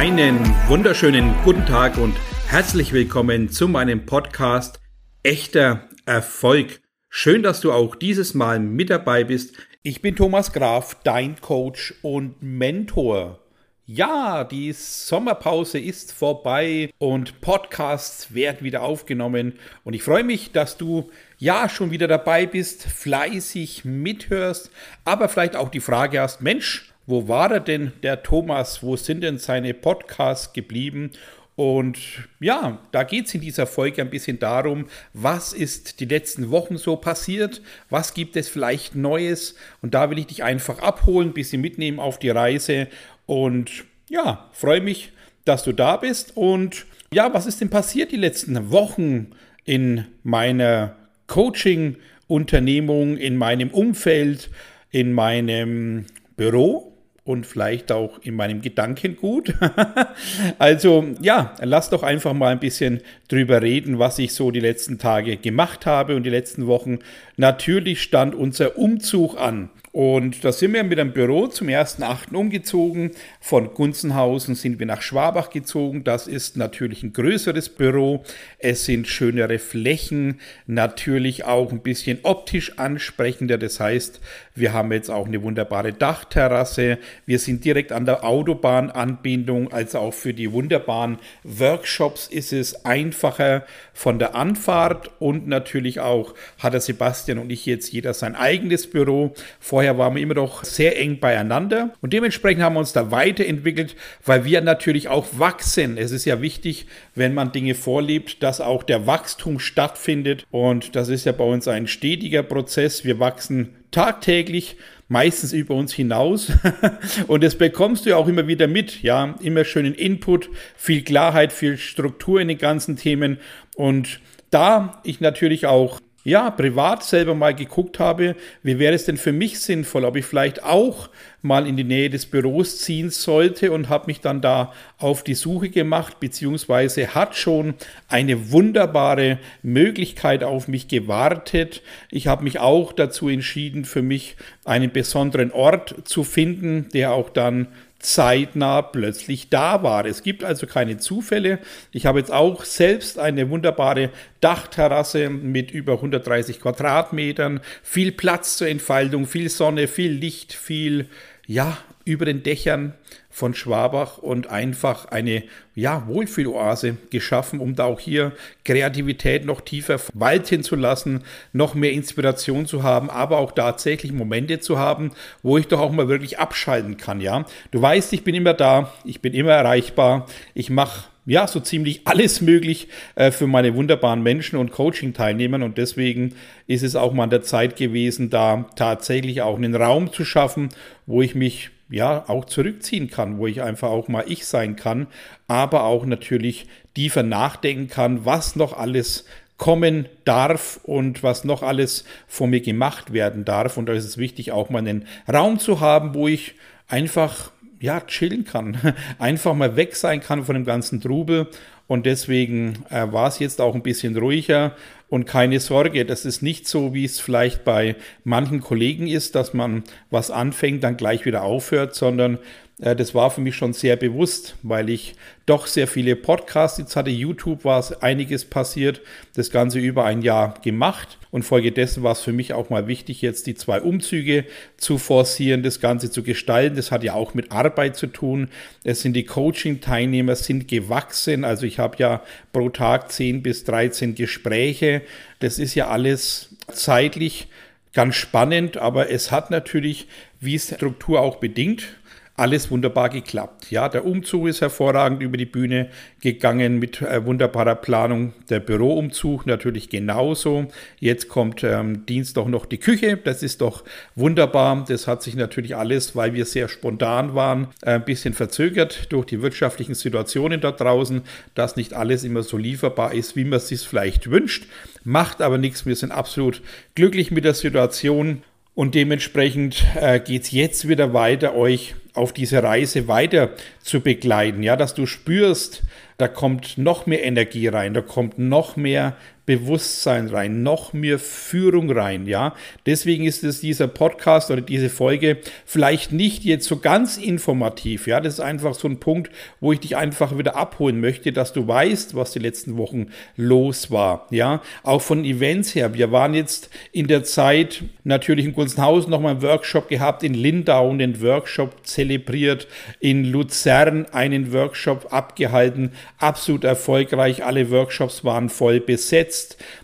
Einen wunderschönen guten Tag und herzlich willkommen zu meinem Podcast Echter Erfolg. Schön, dass du auch dieses Mal mit dabei bist. Ich bin Thomas Graf, dein Coach und Mentor. Ja, die Sommerpause ist vorbei und Podcasts werden wieder aufgenommen. Und ich freue mich, dass du ja schon wieder dabei bist, fleißig mithörst, aber vielleicht auch die Frage hast, Mensch, wo war er denn, der Thomas? Wo sind denn seine Podcasts geblieben? Und ja, da geht es in dieser Folge ein bisschen darum, was ist die letzten Wochen so passiert, was gibt es vielleicht Neues. Und da will ich dich einfach abholen, ein bisschen mitnehmen auf die Reise. Und ja, freue mich, dass du da bist. Und ja, was ist denn passiert die letzten Wochen in meiner Coaching-Unternehmung, in meinem Umfeld, in meinem Büro? Und vielleicht auch in meinem Gedankengut. also ja, lass doch einfach mal ein bisschen drüber reden, was ich so die letzten Tage gemacht habe und die letzten Wochen. Natürlich stand unser Umzug an. Und da sind wir mit einem Büro zum 1.8. umgezogen. Von Gunzenhausen sind wir nach Schwabach gezogen. Das ist natürlich ein größeres Büro. Es sind schönere Flächen, natürlich auch ein bisschen optisch ansprechender. Das heißt, wir haben jetzt auch eine wunderbare Dachterrasse. Wir sind direkt an der Autobahnanbindung, also auch für die wunderbaren Workshops ist es einfacher von der Anfahrt und natürlich auch hat der Sebastian und ich jetzt jeder sein eigenes Büro. Vor Vorher waren wir immer noch sehr eng beieinander und dementsprechend haben wir uns da weiterentwickelt, weil wir natürlich auch wachsen. Es ist ja wichtig, wenn man Dinge vorlebt, dass auch der Wachstum stattfindet und das ist ja bei uns ein stetiger Prozess. Wir wachsen tagtäglich meistens über uns hinaus. und das bekommst du auch immer wieder mit, ja, immer schönen Input, viel Klarheit, viel Struktur in den ganzen Themen. Und da ich natürlich auch ja, privat selber mal geguckt habe, wie wäre es denn für mich sinnvoll, ob ich vielleicht auch mal in die Nähe des Büros ziehen sollte und habe mich dann da auf die Suche gemacht, beziehungsweise hat schon eine wunderbare Möglichkeit auf mich gewartet. Ich habe mich auch dazu entschieden, für mich einen besonderen Ort zu finden, der auch dann zeitnah plötzlich da war. Es gibt also keine Zufälle. Ich habe jetzt auch selbst eine wunderbare Dachterrasse mit über 130 Quadratmetern, viel Platz zur Entfaltung, viel Sonne, viel Licht, viel, ja, über den Dächern von Schwabach und einfach eine ja, Wohlfühloase geschaffen, um da auch hier Kreativität noch tiefer walten zu lassen, noch mehr Inspiration zu haben, aber auch tatsächlich Momente zu haben, wo ich doch auch mal wirklich abschalten kann, ja. Du weißt, ich bin immer da, ich bin immer erreichbar, ich mache ja, so ziemlich alles möglich äh, für meine wunderbaren Menschen und Coaching-Teilnehmer. Und deswegen ist es auch mal an der Zeit gewesen, da tatsächlich auch einen Raum zu schaffen, wo ich mich ja auch zurückziehen kann, wo ich einfach auch mal ich sein kann, aber auch natürlich tiefer nachdenken kann, was noch alles kommen darf und was noch alles von mir gemacht werden darf. Und da ist es wichtig, auch mal einen Raum zu haben, wo ich einfach ja, chillen kann, einfach mal weg sein kann von dem ganzen Trubel. Und deswegen äh, war es jetzt auch ein bisschen ruhiger und keine Sorge, das ist nicht so, wie es vielleicht bei manchen Kollegen ist, dass man was anfängt, dann gleich wieder aufhört, sondern das war für mich schon sehr bewusst, weil ich doch sehr viele Podcasts jetzt hatte. YouTube war es einiges passiert, das Ganze über ein Jahr gemacht. Und folgedessen war es für mich auch mal wichtig, jetzt die zwei Umzüge zu forcieren, das Ganze zu gestalten. Das hat ja auch mit Arbeit zu tun. Es sind die Coaching-Teilnehmer sind gewachsen. Also ich habe ja pro Tag 10 bis 13 Gespräche. Das ist ja alles zeitlich ganz spannend, aber es hat natürlich, wie es Struktur auch bedingt, alles wunderbar geklappt. Ja, der Umzug ist hervorragend über die Bühne gegangen mit äh, wunderbarer Planung. Der Büroumzug natürlich genauso. Jetzt kommt ähm, Dienstag noch die Küche. Das ist doch wunderbar. Das hat sich natürlich alles, weil wir sehr spontan waren, äh, ein bisschen verzögert durch die wirtschaftlichen Situationen da draußen, dass nicht alles immer so lieferbar ist, wie man es sich vielleicht wünscht. Macht aber nichts. Wir sind absolut glücklich mit der Situation. Und dementsprechend äh, geht es jetzt wieder weiter, euch auf diese Reise weiter zu begleiten. Ja, dass du spürst, da kommt noch mehr Energie rein, da kommt noch mehr Bewusstsein rein, noch mehr Führung rein, ja. Deswegen ist es dieser Podcast oder diese Folge vielleicht nicht jetzt so ganz informativ, ja. Das ist einfach so ein Punkt, wo ich dich einfach wieder abholen möchte, dass du weißt, was die letzten Wochen los war, ja. Auch von Events her. Wir waren jetzt in der Zeit natürlich in Gunzenhausen nochmal einen Workshop gehabt, in Lindau den Workshop zelebriert, in Luzern einen Workshop abgehalten, absolut erfolgreich. Alle Workshops waren voll besetzt.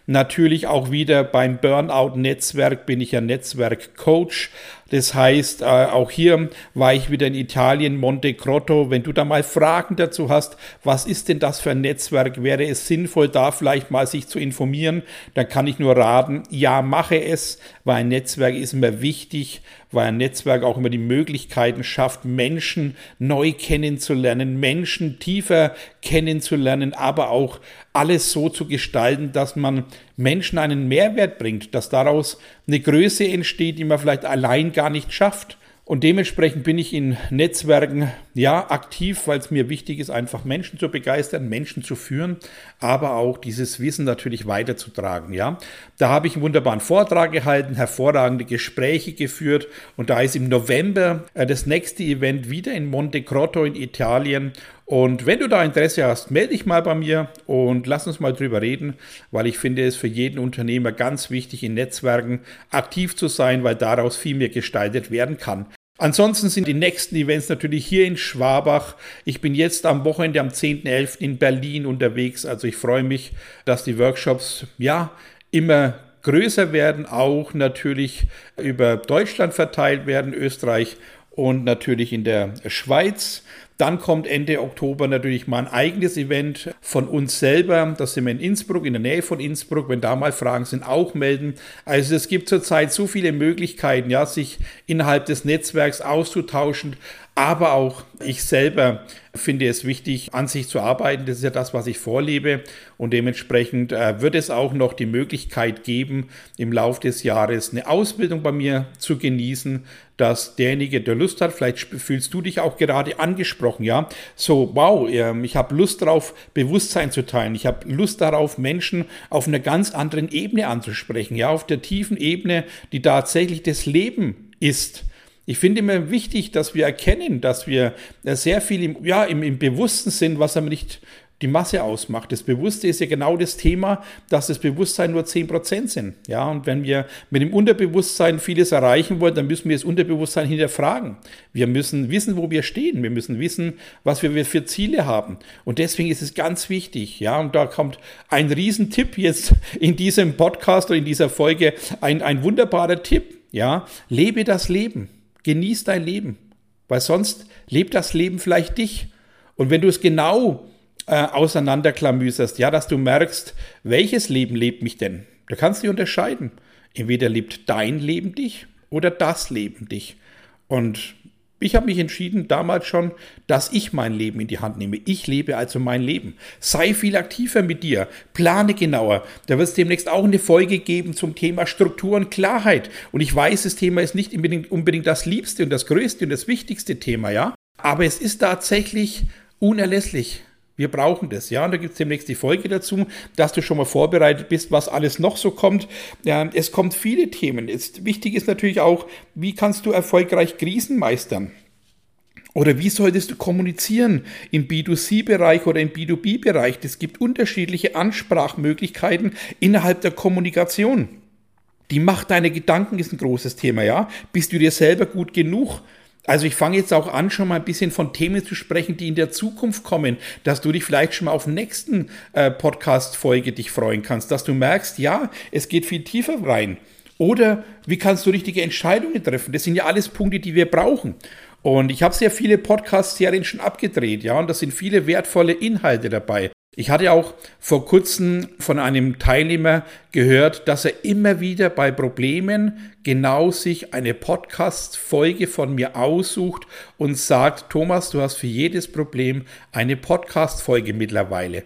Natürlich auch wieder beim Burnout-Netzwerk bin ich ja Netzwerk-Coach. Das heißt, äh, auch hier war ich wieder in Italien, Monte Crotto. Wenn du da mal Fragen dazu hast, was ist denn das für ein Netzwerk? Wäre es sinnvoll, da vielleicht mal sich zu informieren? Dann kann ich nur raten, ja, mache es, weil ein Netzwerk ist immer wichtig, weil ein Netzwerk auch immer die Möglichkeiten schafft, Menschen neu kennenzulernen, Menschen tiefer kennenzulernen, aber auch alles so zu gestalten, dass man Menschen einen Mehrwert bringt, dass daraus eine Größe entsteht, die man vielleicht allein gar nicht schafft. Und dementsprechend bin ich in Netzwerken ja aktiv, weil es mir wichtig ist, einfach Menschen zu begeistern, Menschen zu führen, aber auch dieses Wissen natürlich weiterzutragen. Ja, da habe ich einen wunderbaren Vortrag gehalten, hervorragende Gespräche geführt und da ist im November äh, das nächste Event wieder in Monte Crotto in Italien und wenn du da Interesse hast, melde dich mal bei mir und lass uns mal drüber reden, weil ich finde es für jeden Unternehmer ganz wichtig, in Netzwerken aktiv zu sein, weil daraus viel mehr gestaltet werden kann. Ansonsten sind die nächsten Events natürlich hier in Schwabach. Ich bin jetzt am Wochenende am 10.11. in Berlin unterwegs. Also ich freue mich, dass die Workshops ja immer größer werden, auch natürlich über Deutschland verteilt werden, Österreich und natürlich in der Schweiz. Dann kommt Ende Oktober natürlich mal ein eigenes Event von uns selber. Das sind wir in Innsbruck, in der Nähe von Innsbruck. Wenn da mal Fragen sind, auch melden. Also es gibt zurzeit so viele Möglichkeiten, ja, sich innerhalb des Netzwerks auszutauschen. Aber auch ich selber finde es wichtig, an sich zu arbeiten. Das ist ja das, was ich vorlebe. Und dementsprechend äh, wird es auch noch die Möglichkeit geben, im Laufe des Jahres eine Ausbildung bei mir zu genießen, dass derjenige, der Lust hat, vielleicht fühlst du dich auch gerade angesprochen, ja, so, wow, ähm, ich habe Lust darauf, Bewusstsein zu teilen. Ich habe Lust darauf, Menschen auf einer ganz anderen Ebene anzusprechen, ja, auf der tiefen Ebene, die tatsächlich das Leben ist. Ich finde immer wichtig, dass wir erkennen, dass wir sehr viel im, ja, im, im Bewussten sind, was aber nicht die Masse ausmacht. Das Bewusste ist ja genau das Thema, dass das Bewusstsein nur 10% sind. Ja, und wenn wir mit dem Unterbewusstsein vieles erreichen wollen, dann müssen wir das Unterbewusstsein hinterfragen. Wir müssen wissen, wo wir stehen. Wir müssen wissen, was wir für Ziele haben. Und deswegen ist es ganz wichtig. Ja, und da kommt ein Riesentipp jetzt in diesem Podcast oder in dieser Folge, ein, ein wunderbarer Tipp. Ja, lebe das Leben. Genieß dein Leben. Weil sonst lebt das Leben vielleicht dich. Und wenn du es genau äh, auseinanderklamüserst, ja, dass du merkst, welches Leben lebt mich denn? Du kannst dich unterscheiden. Entweder lebt dein Leben dich oder das Leben dich. Und ich habe mich entschieden damals schon, dass ich mein Leben in die Hand nehme. Ich lebe also mein Leben. Sei viel aktiver mit dir. Plane genauer. Da wird es demnächst auch eine Folge geben zum Thema Struktur und Klarheit. Und ich weiß, das Thema ist nicht unbedingt, unbedingt das liebste und das größte und das wichtigste Thema, ja. Aber es ist tatsächlich unerlässlich. Wir brauchen das, ja. Und da gibt es demnächst die Folge dazu, dass du schon mal vorbereitet bist, was alles noch so kommt. Ja, es kommt viele Themen. Jetzt, wichtig ist natürlich auch, wie kannst du erfolgreich Krisen meistern? Oder wie solltest du kommunizieren im B2C-Bereich oder im B2B-Bereich? Es gibt unterschiedliche Ansprachmöglichkeiten innerhalb der Kommunikation. Die Macht deiner Gedanken ist ein großes Thema, ja. Bist du dir selber gut genug? Also ich fange jetzt auch an, schon mal ein bisschen von Themen zu sprechen, die in der Zukunft kommen, dass du dich vielleicht schon mal auf nächsten äh, Podcast-Folge dich freuen kannst, dass du merkst, ja, es geht viel tiefer rein. Oder wie kannst du richtige Entscheidungen treffen? Das sind ja alles Punkte, die wir brauchen. Und ich habe sehr viele Podcast-Serien schon abgedreht, ja, und da sind viele wertvolle Inhalte dabei. Ich hatte auch vor kurzem von einem Teilnehmer gehört, dass er immer wieder bei Problemen genau sich eine Podcast-Folge von mir aussucht und sagt, Thomas, du hast für jedes Problem eine Podcast-Folge mittlerweile.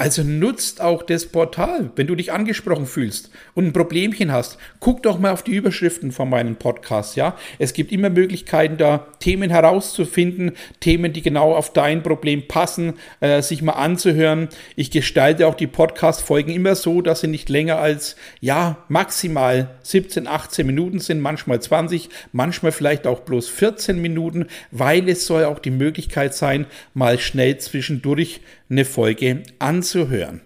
Also nutzt auch das Portal, wenn du dich angesprochen fühlst und ein Problemchen hast. Guck doch mal auf die Überschriften von meinen Podcasts, ja. Es gibt immer Möglichkeiten, da Themen herauszufinden, Themen, die genau auf dein Problem passen, äh, sich mal anzuhören. Ich gestalte auch die Podcast-Folgen immer so, dass sie nicht länger als, ja, maximal 17, 18 Minuten sind, manchmal 20, manchmal vielleicht auch bloß 14 Minuten, weil es soll auch die Möglichkeit sein, mal schnell zwischendurch eine Folge anzuhören.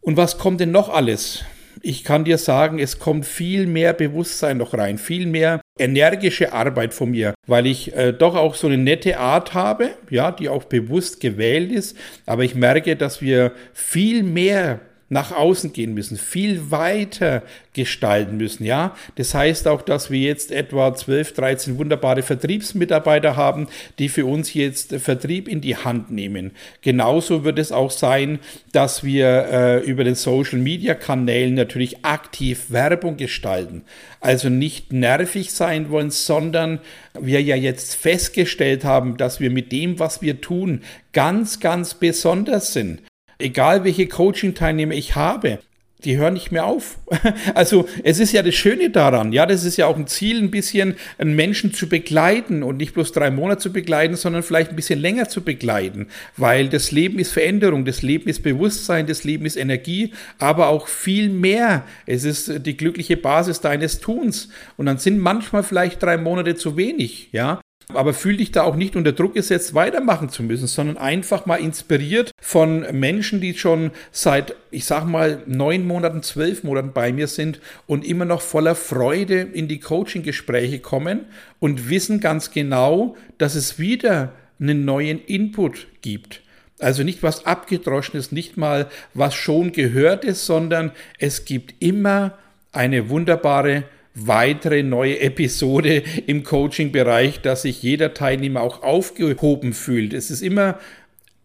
Und was kommt denn noch alles? Ich kann dir sagen, es kommt viel mehr Bewusstsein noch rein, viel mehr energische Arbeit von mir, weil ich äh, doch auch so eine nette Art habe, ja, die auch bewusst gewählt ist, aber ich merke, dass wir viel mehr nach außen gehen müssen, viel weiter gestalten müssen. Ja, das heißt auch, dass wir jetzt etwa 12, 13 wunderbare Vertriebsmitarbeiter haben, die für uns jetzt Vertrieb in die Hand nehmen. Genauso wird es auch sein, dass wir äh, über den Social Media Kanälen natürlich aktiv Werbung gestalten. Also nicht nervig sein wollen, sondern wir ja jetzt festgestellt haben, dass wir mit dem, was wir tun, ganz, ganz besonders sind. Egal welche Coaching-Teilnehmer ich habe, die hören nicht mehr auf. Also es ist ja das Schöne daran, ja, das ist ja auch ein Ziel, ein bisschen einen Menschen zu begleiten und nicht bloß drei Monate zu begleiten, sondern vielleicht ein bisschen länger zu begleiten, weil das Leben ist Veränderung, das Leben ist Bewusstsein, das Leben ist Energie, aber auch viel mehr. Es ist die glückliche Basis deines Tuns und dann sind manchmal vielleicht drei Monate zu wenig, ja, aber fühl dich da auch nicht unter Druck gesetzt, weitermachen zu müssen, sondern einfach mal inspiriert von Menschen, die schon seit, ich sag mal, neun Monaten, zwölf Monaten bei mir sind und immer noch voller Freude in die Coaching-Gespräche kommen und wissen ganz genau, dass es wieder einen neuen Input gibt. Also nicht was abgedroschenes, nicht mal was schon gehört ist, sondern es gibt immer eine wunderbare weitere neue Episode im Coaching-Bereich, dass sich jeder Teilnehmer auch aufgehoben fühlt. Es ist immer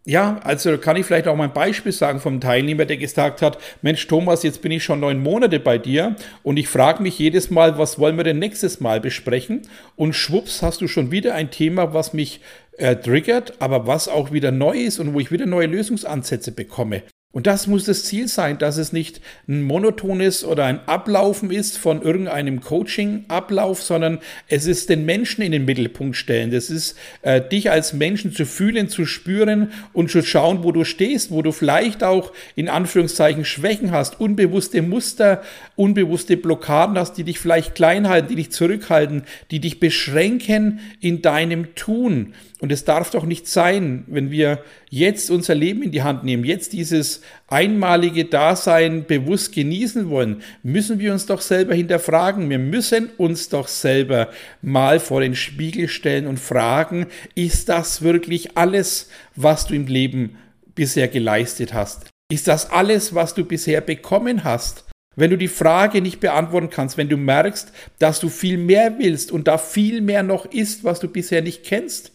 ja, also kann ich vielleicht auch mal ein Beispiel sagen vom Teilnehmer, der gesagt hat, Mensch Thomas, jetzt bin ich schon neun Monate bei dir und ich frage mich jedes Mal, was wollen wir denn nächstes Mal besprechen? Und schwupps hast du schon wieder ein Thema, was mich äh, triggert, aber was auch wieder neu ist und wo ich wieder neue Lösungsansätze bekomme. Und das muss das Ziel sein, dass es nicht ein monotones oder ein Ablaufen ist von irgendeinem Coaching-Ablauf, sondern es ist den Menschen in den Mittelpunkt stellen. Das ist äh, dich als Menschen zu fühlen, zu spüren und zu schauen, wo du stehst, wo du vielleicht auch in Anführungszeichen Schwächen hast, unbewusste Muster, unbewusste Blockaden hast, die dich vielleicht klein halten, die dich zurückhalten, die dich beschränken in deinem Tun. Und es darf doch nicht sein, wenn wir jetzt unser Leben in die Hand nehmen, jetzt dieses einmalige Dasein bewusst genießen wollen, müssen wir uns doch selber hinterfragen. Wir müssen uns doch selber mal vor den Spiegel stellen und fragen, ist das wirklich alles, was du im Leben bisher geleistet hast? Ist das alles, was du bisher bekommen hast? Wenn du die Frage nicht beantworten kannst, wenn du merkst, dass du viel mehr willst und da viel mehr noch ist, was du bisher nicht kennst,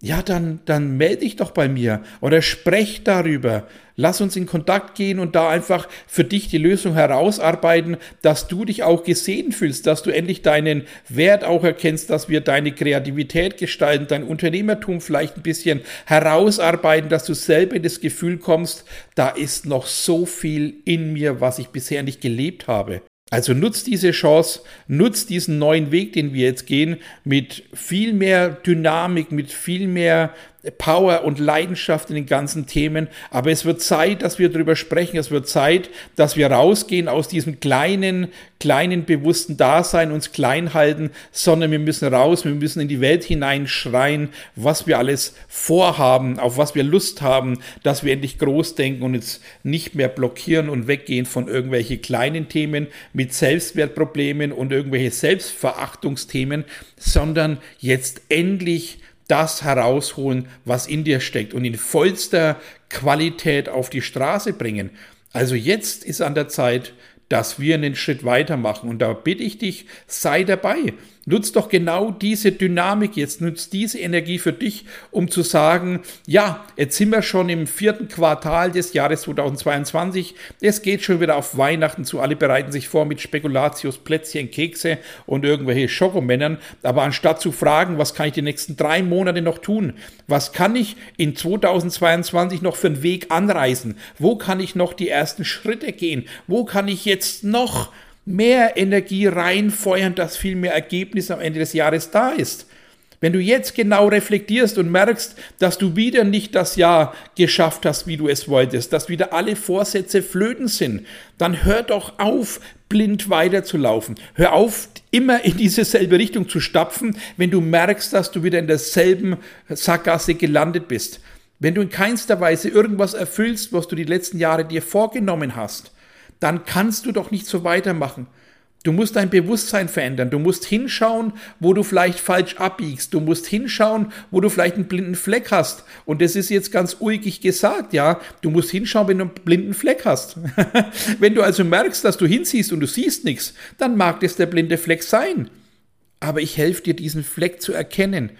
ja, dann, dann melde dich doch bei mir oder sprech darüber. Lass uns in Kontakt gehen und da einfach für dich die Lösung herausarbeiten, dass du dich auch gesehen fühlst, dass du endlich deinen Wert auch erkennst, dass wir deine Kreativität gestalten, dein Unternehmertum vielleicht ein bisschen herausarbeiten, dass du selber in das Gefühl kommst, da ist noch so viel in mir, was ich bisher nicht gelebt habe. Also nutzt diese Chance, nutzt diesen neuen Weg, den wir jetzt gehen, mit viel mehr Dynamik, mit viel mehr Power und Leidenschaft in den ganzen Themen. Aber es wird Zeit, dass wir darüber sprechen. Es wird Zeit, dass wir rausgehen aus diesem kleinen, kleinen bewussten Dasein, uns klein halten, sondern wir müssen raus, wir müssen in die Welt hineinschreien, was wir alles vorhaben, auf was wir Lust haben, dass wir endlich groß denken und uns nicht mehr blockieren und weggehen von irgendwelche kleinen Themen mit Selbstwertproblemen und irgendwelche Selbstverachtungsthemen, sondern jetzt endlich das herausholen, was in dir steckt und in vollster Qualität auf die Straße bringen. Also jetzt ist an der Zeit, dass wir einen Schritt weitermachen. Und da bitte ich dich, sei dabei. Nutz doch genau diese Dynamik jetzt, nutz diese Energie für dich, um zu sagen, ja, jetzt sind wir schon im vierten Quartal des Jahres 2022, es geht schon wieder auf Weihnachten zu, alle bereiten sich vor mit Spekulatius, Plätzchen, Kekse und irgendwelche Schokomännern, aber anstatt zu fragen, was kann ich die nächsten drei Monate noch tun, was kann ich in 2022 noch für einen Weg anreisen, wo kann ich noch die ersten Schritte gehen, wo kann ich jetzt noch mehr Energie reinfeuern, dass viel mehr Ergebnis am Ende des Jahres da ist. Wenn du jetzt genau reflektierst und merkst, dass du wieder nicht das Jahr geschafft hast, wie du es wolltest, dass wieder alle Vorsätze flöten sind, dann hör doch auf, blind weiterzulaufen. Hör auf, immer in dieselbe Richtung zu stapfen, wenn du merkst, dass du wieder in derselben Sackgasse gelandet bist. Wenn du in keinster Weise irgendwas erfüllst, was du die letzten Jahre dir vorgenommen hast, dann kannst du doch nicht so weitermachen. Du musst dein Bewusstsein verändern. Du musst hinschauen, wo du vielleicht falsch abbiegst. Du musst hinschauen, wo du vielleicht einen blinden Fleck hast. Und das ist jetzt ganz ulkig gesagt, ja. Du musst hinschauen, wenn du einen blinden Fleck hast. wenn du also merkst, dass du hinsiehst und du siehst nichts, dann mag das der blinde Fleck sein. Aber ich helfe dir, diesen Fleck zu erkennen.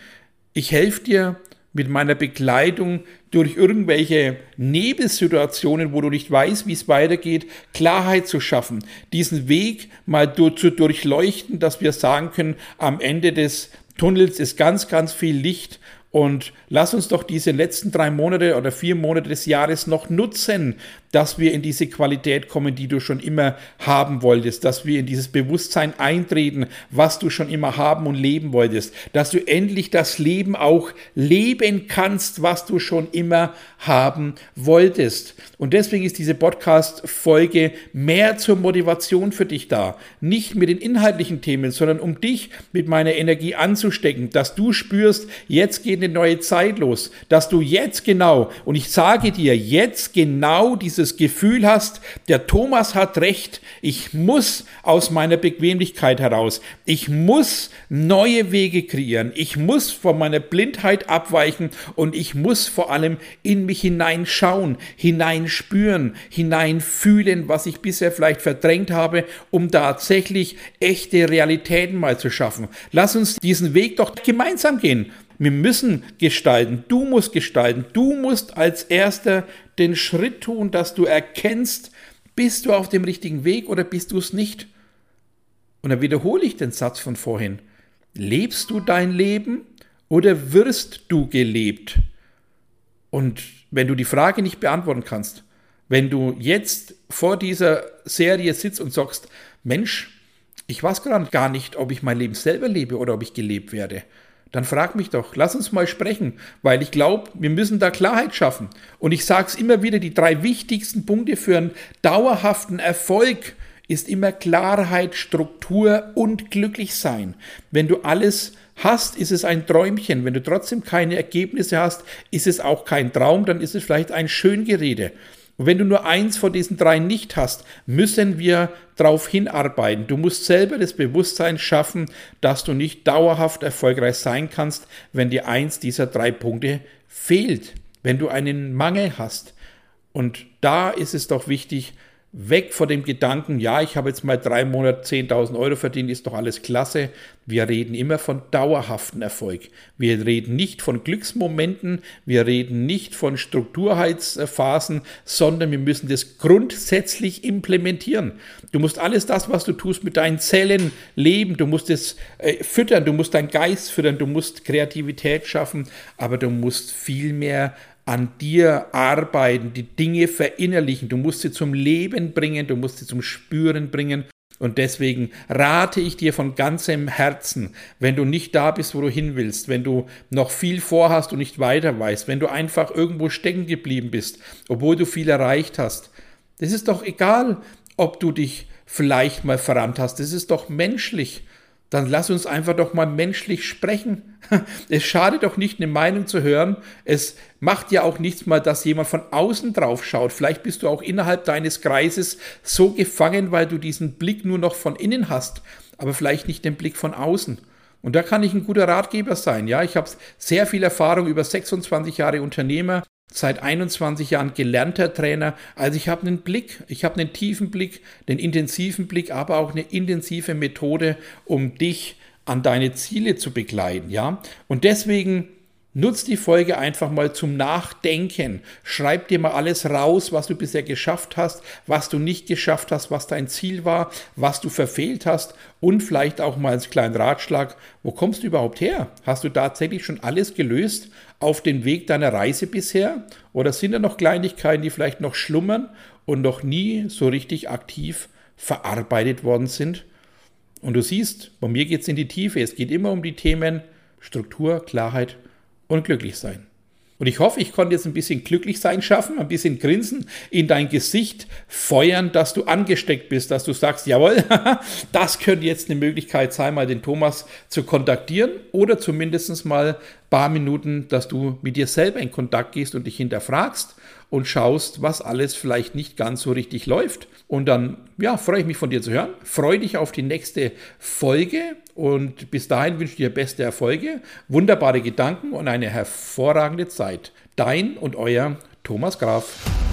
Ich helfe dir, mit meiner Begleitung durch irgendwelche Nebelsituationen, wo du nicht weißt, wie es weitergeht, Klarheit zu schaffen, diesen Weg mal zu durchleuchten, dass wir sagen können, am Ende des Tunnels ist ganz, ganz viel Licht. Und lass uns doch diese letzten drei Monate oder vier Monate des Jahres noch nutzen, dass wir in diese Qualität kommen, die du schon immer haben wolltest, dass wir in dieses Bewusstsein eintreten, was du schon immer haben und leben wolltest, dass du endlich das Leben auch leben kannst, was du schon immer haben wolltest. Und deswegen ist diese Podcast-Folge mehr zur Motivation für dich da. Nicht mit den inhaltlichen Themen, sondern um dich mit meiner Energie anzustecken, dass du spürst, jetzt geht eine neue Zeit los, dass du jetzt genau, und ich sage dir, jetzt genau diese dieses Gefühl hast, der Thomas hat recht, ich muss aus meiner Bequemlichkeit heraus, ich muss neue Wege kreieren, ich muss von meiner Blindheit abweichen und ich muss vor allem in mich hineinschauen, hineinspüren, hineinfühlen, was ich bisher vielleicht verdrängt habe, um tatsächlich echte Realitäten mal zu schaffen. Lass uns diesen Weg doch gemeinsam gehen. Wir müssen gestalten. Du musst gestalten. Du musst als Erster den Schritt tun, dass du erkennst, bist du auf dem richtigen Weg oder bist du es nicht. Und dann wiederhole ich den Satz von vorhin. Lebst du dein Leben oder wirst du gelebt? Und wenn du die Frage nicht beantworten kannst, wenn du jetzt vor dieser Serie sitzt und sagst, Mensch, ich weiß gerade gar nicht, ob ich mein Leben selber lebe oder ob ich gelebt werde, dann frag mich doch, lass uns mal sprechen, weil ich glaube, wir müssen da Klarheit schaffen. Und ich sage es immer wieder, die drei wichtigsten Punkte für einen dauerhaften Erfolg ist immer Klarheit, Struktur und Glücklichsein. Wenn du alles hast, ist es ein Träumchen. Wenn du trotzdem keine Ergebnisse hast, ist es auch kein Traum, dann ist es vielleicht ein Schöngerede. Und wenn du nur eins von diesen drei nicht hast, müssen wir darauf hinarbeiten. Du musst selber das Bewusstsein schaffen, dass du nicht dauerhaft erfolgreich sein kannst, wenn dir eins dieser drei Punkte fehlt, wenn du einen Mangel hast. Und da ist es doch wichtig, weg von dem Gedanken, ja, ich habe jetzt mal drei Monate 10.000 Euro verdient, ist doch alles klasse. Wir reden immer von dauerhaften Erfolg. Wir reden nicht von Glücksmomenten, wir reden nicht von Strukturheitsphasen, sondern wir müssen das grundsätzlich implementieren. Du musst alles das, was du tust, mit deinen Zellen leben, du musst es äh, füttern, du musst deinen Geist füttern, du musst Kreativität schaffen, aber du musst viel mehr an dir arbeiten, die Dinge verinnerlichen. Du musst sie zum Leben bringen, du musst sie zum Spüren bringen. Und deswegen rate ich dir von ganzem Herzen, wenn du nicht da bist, wo du hin willst, wenn du noch viel vorhast und nicht weiter weißt, wenn du einfach irgendwo stecken geblieben bist, obwohl du viel erreicht hast. Das ist doch egal, ob du dich vielleicht mal verrannt hast. Das ist doch menschlich dann lass uns einfach doch mal menschlich sprechen. Es schadet doch nicht, eine Meinung zu hören. Es macht ja auch nichts mal, dass jemand von außen drauf schaut. Vielleicht bist du auch innerhalb deines Kreises so gefangen, weil du diesen Blick nur noch von innen hast, aber vielleicht nicht den Blick von außen. Und da kann ich ein guter Ratgeber sein. Ja, ich habe sehr viel Erfahrung über 26 Jahre Unternehmer seit 21 Jahren gelernter Trainer. Also ich habe einen Blick, ich habe einen tiefen Blick, einen intensiven Blick, aber auch eine intensive Methode, um dich an deine Ziele zu begleiten, ja? Und deswegen Nutz die Folge einfach mal zum Nachdenken. Schreib dir mal alles raus, was du bisher geschafft hast, was du nicht geschafft hast, was dein Ziel war, was du verfehlt hast und vielleicht auch mal als kleinen Ratschlag, wo kommst du überhaupt her? Hast du tatsächlich schon alles gelöst auf dem Weg deiner Reise bisher? Oder sind da noch Kleinigkeiten, die vielleicht noch schlummern und noch nie so richtig aktiv verarbeitet worden sind? Und du siehst, bei mir geht es in die Tiefe. Es geht immer um die Themen Struktur, Klarheit und glücklich sein. Und ich hoffe, ich konnte jetzt ein bisschen glücklich sein schaffen, ein bisschen Grinsen in dein Gesicht feuern, dass du angesteckt bist, dass du sagst, jawohl, das könnte jetzt eine Möglichkeit sein, mal den Thomas zu kontaktieren oder zumindest mal ein paar Minuten, dass du mit dir selber in Kontakt gehst und dich hinterfragst und schaust, was alles vielleicht nicht ganz so richtig läuft. Und dann, ja, freue ich mich von dir zu hören. Freue dich auf die nächste Folge und bis dahin wünsche ich dir beste Erfolge, wunderbare Gedanken und eine hervorragende Zeit. Dein und euer Thomas Graf.